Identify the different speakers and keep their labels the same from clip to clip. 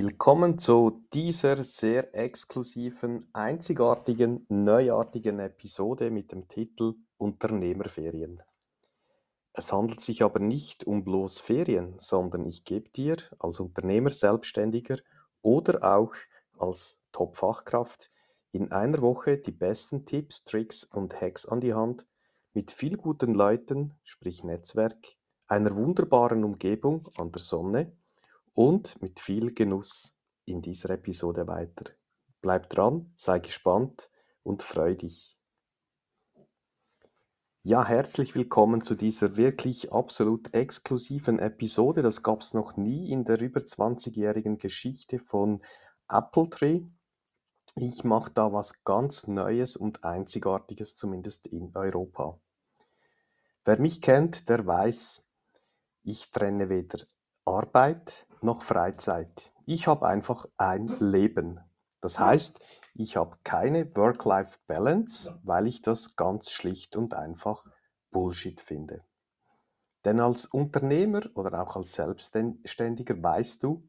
Speaker 1: Willkommen zu dieser sehr exklusiven, einzigartigen, neuartigen Episode mit dem Titel Unternehmerferien. Es handelt sich aber nicht um bloß Ferien, sondern ich gebe dir als Unternehmer, Selbstständiger oder auch als Top-Fachkraft in einer Woche die besten Tipps, Tricks und Hacks an die Hand mit viel guten Leuten, sprich Netzwerk, einer wunderbaren Umgebung an der Sonne und mit viel Genuss in dieser Episode weiter. Bleib dran, sei gespannt und freu dich. Ja, herzlich willkommen zu dieser wirklich absolut exklusiven Episode. Das gab es noch nie in der über 20-jährigen Geschichte von Appletree. Ich mache da was ganz Neues und Einzigartiges, zumindest in Europa. Wer mich kennt, der weiß, ich trenne weder Arbeit noch Freizeit. Ich habe einfach ein Leben. Das heißt, ich habe keine Work-Life-Balance, weil ich das ganz schlicht und einfach Bullshit finde. Denn als Unternehmer oder auch als Selbstständiger weißt du,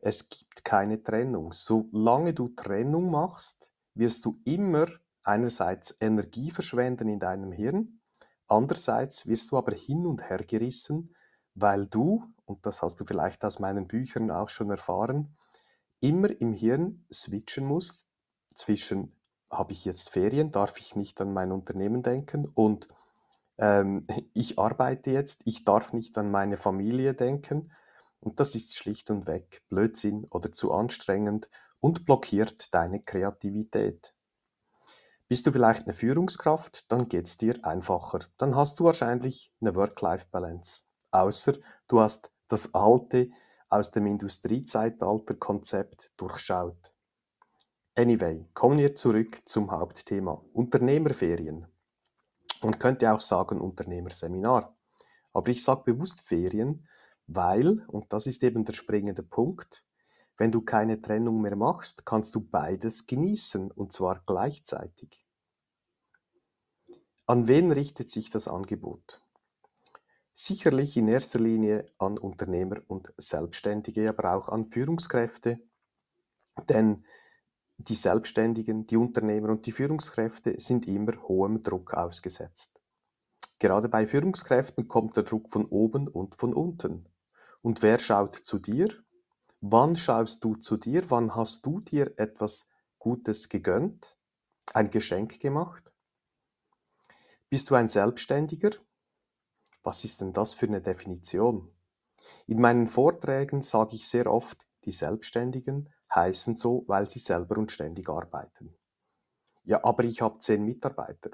Speaker 1: es gibt keine Trennung. Solange du Trennung machst, wirst du immer einerseits Energie verschwenden in deinem Hirn, andererseits wirst du aber hin und her gerissen, weil du und das hast du vielleicht aus meinen Büchern auch schon erfahren, immer im Hirn switchen musst zwischen, habe ich jetzt Ferien, darf ich nicht an mein Unternehmen denken und ähm, ich arbeite jetzt, ich darf nicht an meine Familie denken und das ist schlicht und weg Blödsinn oder zu anstrengend und blockiert deine Kreativität. Bist du vielleicht eine Führungskraft, dann geht es dir einfacher. Dann hast du wahrscheinlich eine Work-Life-Balance. Außer du hast das alte, aus dem Industriezeitalter-Konzept durchschaut. Anyway, kommen wir zurück zum Hauptthema Unternehmerferien. Man könnte auch sagen Unternehmerseminar. Aber ich sage bewusst Ferien, weil, und das ist eben der springende Punkt, wenn du keine Trennung mehr machst, kannst du beides genießen, und zwar gleichzeitig. An wen richtet sich das Angebot? Sicherlich in erster Linie an Unternehmer und Selbstständige, aber auch an Führungskräfte, denn die Selbstständigen, die Unternehmer und die Führungskräfte sind immer hohem Druck ausgesetzt. Gerade bei Führungskräften kommt der Druck von oben und von unten. Und wer schaut zu dir? Wann schaust du zu dir? Wann hast du dir etwas Gutes gegönnt? Ein Geschenk gemacht? Bist du ein Selbstständiger? Was ist denn das für eine Definition? In meinen Vorträgen sage ich sehr oft, die Selbstständigen heißen so, weil sie selber und ständig arbeiten. Ja, aber ich habe zehn Mitarbeiter.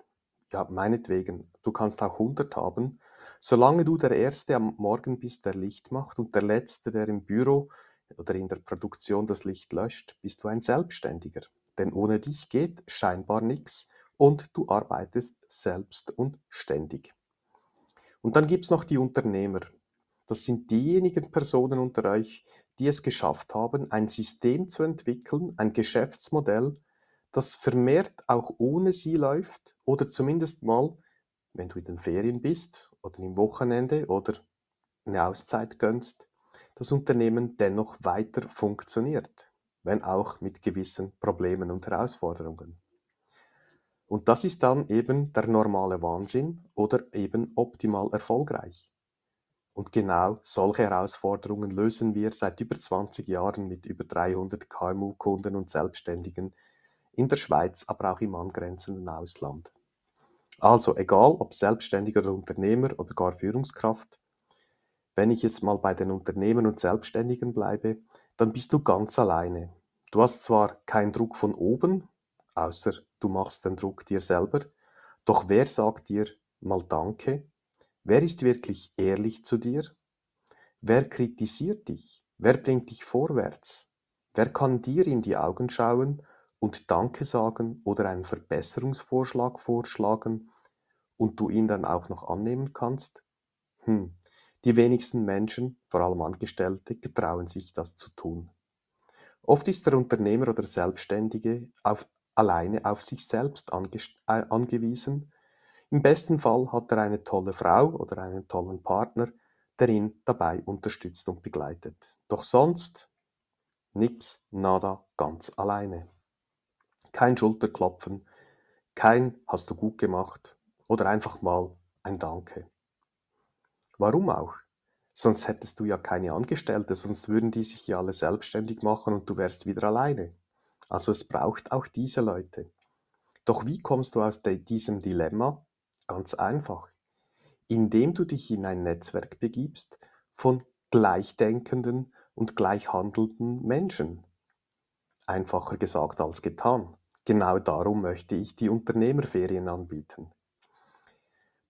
Speaker 1: Ja, meinetwegen, du kannst auch 100 haben. Solange du der Erste am Morgen bist, der Licht macht und der Letzte, der im Büro oder in der Produktion das Licht löscht, bist du ein Selbstständiger. Denn ohne dich geht scheinbar nichts und du arbeitest selbst und ständig. Und dann gibt es noch die Unternehmer. Das sind diejenigen Personen unter euch, die es geschafft haben, ein System zu entwickeln, ein Geschäftsmodell, das vermehrt auch ohne sie läuft oder zumindest mal, wenn du in den Ferien bist oder im Wochenende oder eine Auszeit gönnst, das Unternehmen dennoch weiter funktioniert, wenn auch mit gewissen Problemen und Herausforderungen. Und das ist dann eben der normale Wahnsinn oder eben optimal erfolgreich. Und genau solche Herausforderungen lösen wir seit über 20 Jahren mit über 300 KMU-Kunden und Selbstständigen in der Schweiz, aber auch im angrenzenden Ausland. Also egal ob Selbstständiger oder Unternehmer oder gar Führungskraft, wenn ich jetzt mal bei den Unternehmern und Selbstständigen bleibe, dann bist du ganz alleine. Du hast zwar keinen Druck von oben, außer du machst den Druck dir selber. Doch wer sagt dir mal Danke? Wer ist wirklich ehrlich zu dir? Wer kritisiert dich? Wer bringt dich vorwärts? Wer kann dir in die Augen schauen und Danke sagen oder einen Verbesserungsvorschlag vorschlagen und du ihn dann auch noch annehmen kannst? Hm, die wenigsten Menschen, vor allem Angestellte, getrauen sich das zu tun. Oft ist der Unternehmer oder Selbstständige auf alleine auf sich selbst äh, angewiesen. Im besten Fall hat er eine tolle Frau oder einen tollen Partner, der ihn dabei unterstützt und begleitet. Doch sonst Nix, nada, ganz alleine. Kein Schulterklopfen, kein hast du gut gemacht oder einfach mal ein Danke. Warum auch? Sonst hättest du ja keine Angestellte, sonst würden die sich ja alle selbstständig machen und du wärst wieder alleine. Also es braucht auch diese Leute. Doch wie kommst du aus diesem Dilemma? Ganz einfach. Indem du dich in ein Netzwerk begibst von gleichdenkenden und gleichhandelnden Menschen. Einfacher gesagt als getan. Genau darum möchte ich die Unternehmerferien anbieten.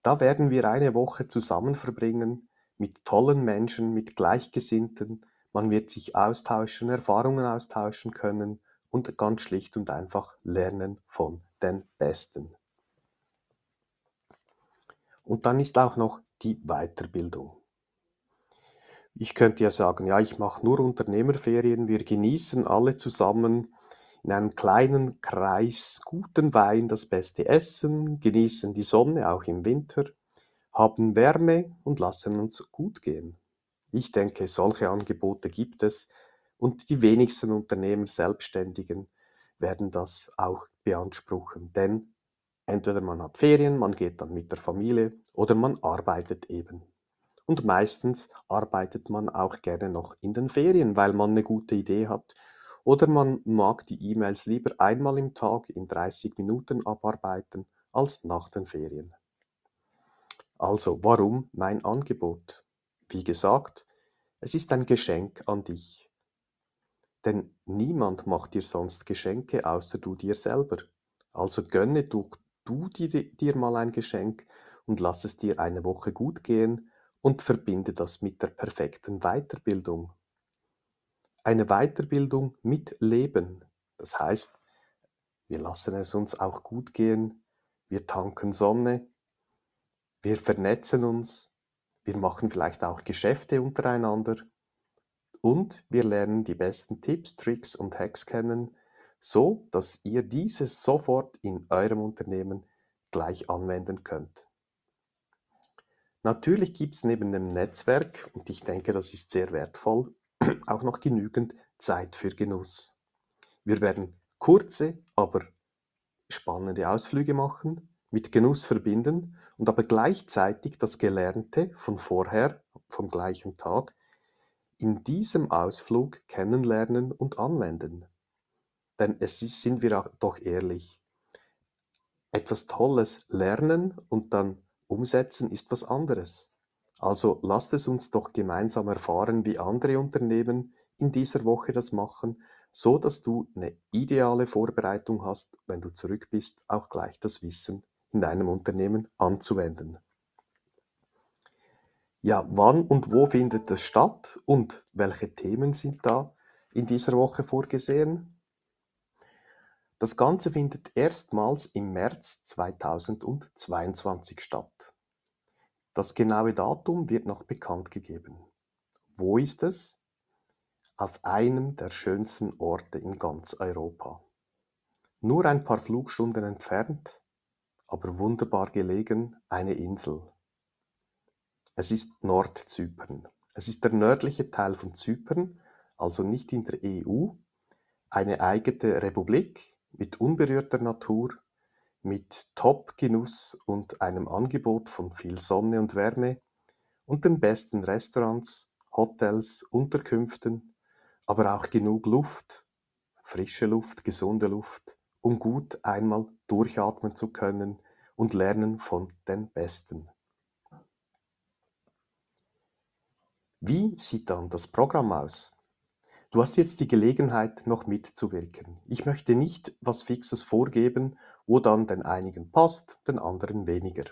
Speaker 1: Da werden wir eine Woche zusammen verbringen mit tollen Menschen, mit Gleichgesinnten. Man wird sich austauschen, Erfahrungen austauschen können und ganz schlicht und einfach lernen von den Besten. Und dann ist auch noch die Weiterbildung. Ich könnte ja sagen, ja, ich mache nur Unternehmerferien, wir genießen alle zusammen in einem kleinen Kreis guten Wein, das beste Essen, genießen die Sonne auch im Winter, haben Wärme und lassen uns gut gehen. Ich denke, solche Angebote gibt es und die wenigsten Unternehmer, Selbstständigen werden das auch beanspruchen, denn entweder man hat Ferien, man geht dann mit der Familie oder man arbeitet eben. Und meistens arbeitet man auch gerne noch in den Ferien, weil man eine gute Idee hat. Oder man mag die E-Mails lieber einmal im Tag in 30 Minuten abarbeiten als nach den Ferien. Also, warum mein Angebot? Wie gesagt, es ist ein Geschenk an dich. Denn niemand macht dir sonst Geschenke außer du dir selber. Also gönne du, du dir, dir mal ein Geschenk und lass es dir eine Woche gut gehen und verbinde das mit der perfekten Weiterbildung. Eine Weiterbildung mit Leben. Das heißt, wir lassen es uns auch gut gehen, wir tanken Sonne, wir vernetzen uns, wir machen vielleicht auch Geschäfte untereinander und wir lernen die besten Tipps, Tricks und Hacks kennen, so dass ihr dieses sofort in eurem Unternehmen gleich anwenden könnt. Natürlich gibt es neben dem Netzwerk, und ich denke, das ist sehr wertvoll, auch noch genügend Zeit für Genuss. Wir werden kurze, aber spannende Ausflüge machen, mit Genuss verbinden und aber gleichzeitig das Gelernte von vorher, vom gleichen Tag, in diesem Ausflug kennenlernen und anwenden. Denn es ist, sind wir doch ehrlich, etwas Tolles lernen und dann Umsetzen ist was anderes. Also lasst es uns doch gemeinsam erfahren, wie andere Unternehmen in dieser Woche das machen, so dass du eine ideale Vorbereitung hast, wenn du zurück bist, auch gleich das Wissen in deinem Unternehmen anzuwenden. Ja, wann und wo findet es statt und welche Themen sind da in dieser Woche vorgesehen? Das Ganze findet erstmals im März 2022 statt. Das genaue Datum wird noch bekannt gegeben. Wo ist es? Auf einem der schönsten Orte in ganz Europa. Nur ein paar Flugstunden entfernt, aber wunderbar gelegen, eine Insel. Es ist Nordzypern. Es ist der nördliche Teil von Zypern, also nicht in der EU, eine eigene Republik mit unberührter Natur, mit Top-Genuss und einem Angebot von viel Sonne und Wärme und den besten Restaurants, Hotels, Unterkünften, aber auch genug Luft, frische Luft, gesunde Luft, um gut einmal durchatmen zu können und lernen von den Besten. Wie sieht dann das Programm aus? Du hast jetzt die Gelegenheit, noch mitzuwirken. Ich möchte nicht was Fixes vorgeben, wo dann den einigen passt, den anderen weniger.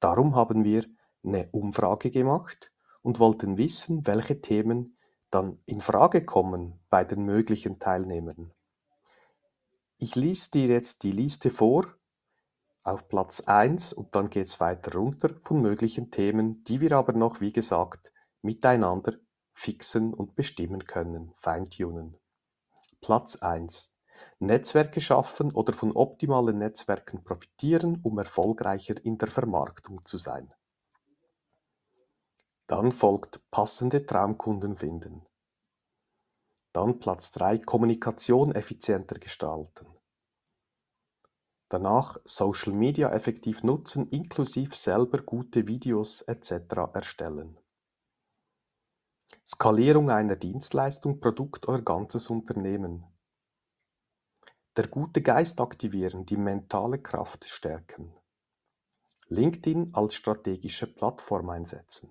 Speaker 1: Darum haben wir eine Umfrage gemacht und wollten wissen, welche Themen dann in Frage kommen bei den möglichen Teilnehmern. Ich lese dir jetzt die Liste vor auf Platz 1 und dann geht es weiter runter von möglichen Themen, die wir aber noch, wie gesagt, miteinander fixen und bestimmen können, feintunen. Platz 1. Netzwerke schaffen oder von optimalen Netzwerken profitieren, um erfolgreicher in der Vermarktung zu sein. Dann folgt passende Traumkunden finden. Dann Platz 3, Kommunikation effizienter gestalten. Danach Social Media effektiv nutzen, inklusive selber gute Videos etc. erstellen. Skalierung einer Dienstleistung, Produkt oder ganzes Unternehmen. Der gute Geist aktivieren, die mentale Kraft stärken. LinkedIn als strategische Plattform einsetzen.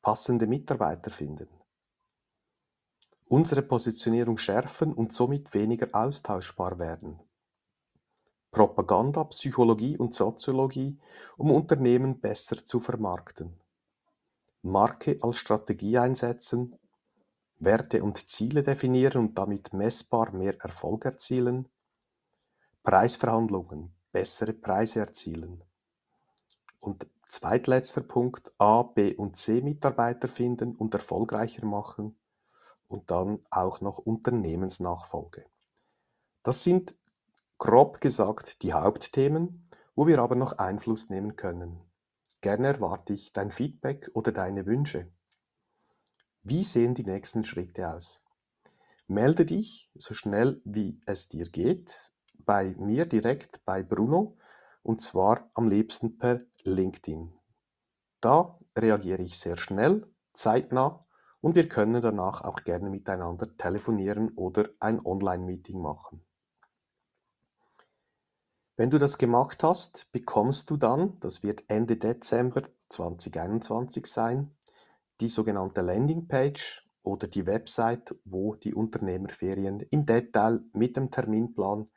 Speaker 1: Passende Mitarbeiter finden. Unsere Positionierung schärfen und somit weniger austauschbar werden. Propaganda, Psychologie und Soziologie, um Unternehmen besser zu vermarkten. Marke als Strategie einsetzen, Werte und Ziele definieren und damit messbar mehr Erfolg erzielen, Preisverhandlungen, bessere Preise erzielen. Und zweitletzter Punkt, A, B und C Mitarbeiter finden und erfolgreicher machen und dann auch noch Unternehmensnachfolge. Das sind grob gesagt die Hauptthemen, wo wir aber noch Einfluss nehmen können. Gerne erwarte ich dein Feedback oder deine Wünsche. Wie sehen die nächsten Schritte aus? Melde dich so schnell wie es dir geht bei mir direkt bei Bruno und zwar am liebsten per LinkedIn. Da reagiere ich sehr schnell, zeitnah und wir können danach auch gerne miteinander telefonieren oder ein Online-Meeting machen. Wenn du das gemacht hast, bekommst du dann, das wird Ende Dezember 2021 sein, die sogenannte Landingpage oder die Website, wo die Unternehmerferien im Detail mit dem Terminplan,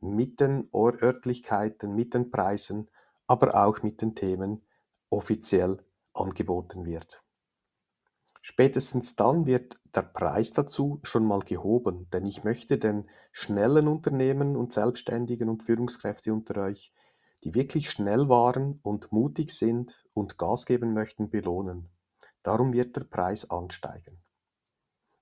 Speaker 1: mit den Örtlichkeiten, mit den Preisen, aber auch mit den Themen offiziell angeboten wird. Spätestens dann wird der Preis dazu schon mal gehoben, denn ich möchte den schnellen Unternehmen und Selbstständigen und Führungskräfte unter euch, die wirklich schnell waren und mutig sind und Gas geben möchten, belohnen. Darum wird der Preis ansteigen.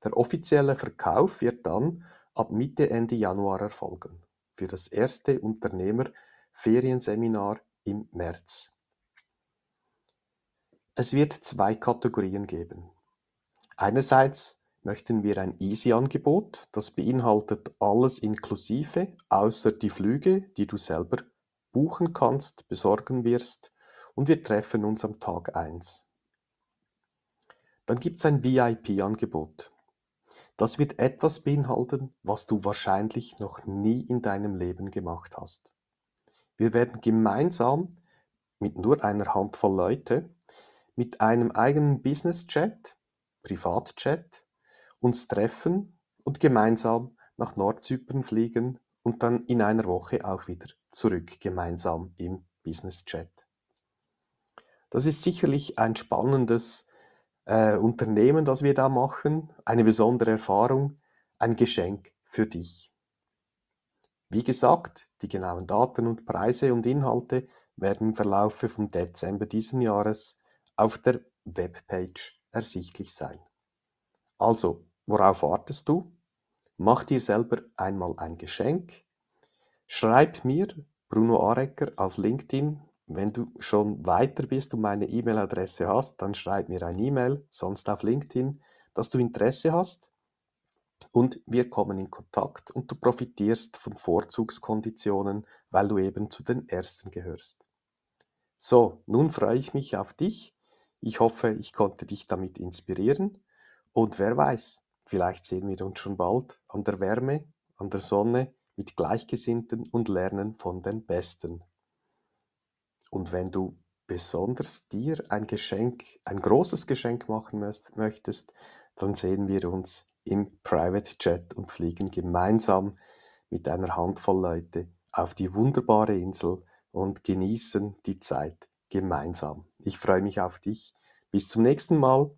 Speaker 1: Der offizielle Verkauf wird dann ab Mitte, Ende Januar erfolgen für das erste Unternehmer-Ferienseminar im März. Es wird zwei Kategorien geben. Einerseits möchten wir ein Easy-Angebot, das beinhaltet alles inklusive, außer die Flüge, die du selber buchen kannst, besorgen wirst, und wir treffen uns am Tag 1. Dann gibt es ein VIP-Angebot. Das wird etwas beinhalten, was du wahrscheinlich noch nie in deinem Leben gemacht hast. Wir werden gemeinsam mit nur einer Handvoll Leute mit einem eigenen Business-Chat, Privatchat, uns treffen und gemeinsam nach Nordzypern fliegen und dann in einer Woche auch wieder zurück gemeinsam im Business-Chat. Das ist sicherlich ein spannendes äh, Unternehmen, das wir da machen, eine besondere Erfahrung, ein Geschenk für dich. Wie gesagt, die genauen Daten und Preise und Inhalte werden im Verlaufe vom Dezember diesen Jahres auf der Webpage ersichtlich sein. Also, worauf wartest du? Mach dir selber einmal ein Geschenk. Schreib mir, Bruno Arecker, auf LinkedIn wenn du schon weiter bist und meine E-Mail-Adresse hast, dann schreib mir ein E-Mail, sonst auf LinkedIn, dass du Interesse hast und wir kommen in Kontakt und du profitierst von Vorzugskonditionen, weil du eben zu den Ersten gehörst. So, nun freue ich mich auf dich. Ich hoffe, ich konnte dich damit inspirieren und wer weiß, vielleicht sehen wir uns schon bald an der Wärme, an der Sonne mit Gleichgesinnten und lernen von den Besten. Und wenn du besonders dir ein Geschenk, ein großes Geschenk machen möchtest, dann sehen wir uns im Private Chat und fliegen gemeinsam mit einer Handvoll Leute auf die wunderbare Insel und genießen die Zeit gemeinsam. Ich freue mich auf dich. Bis zum nächsten Mal.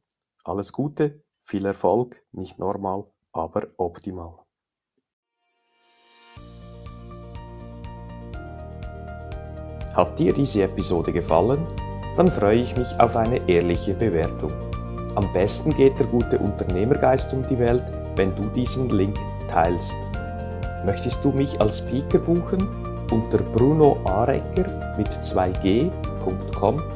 Speaker 1: Alles Gute, viel Erfolg, nicht normal, aber optimal.
Speaker 2: Hat dir diese Episode gefallen? Dann freue ich mich auf eine ehrliche Bewertung. Am besten geht der gute Unternehmergeist um die Welt, wenn du diesen Link teilst. Möchtest du mich als Speaker buchen? Unter brunoarecker mit 2g.com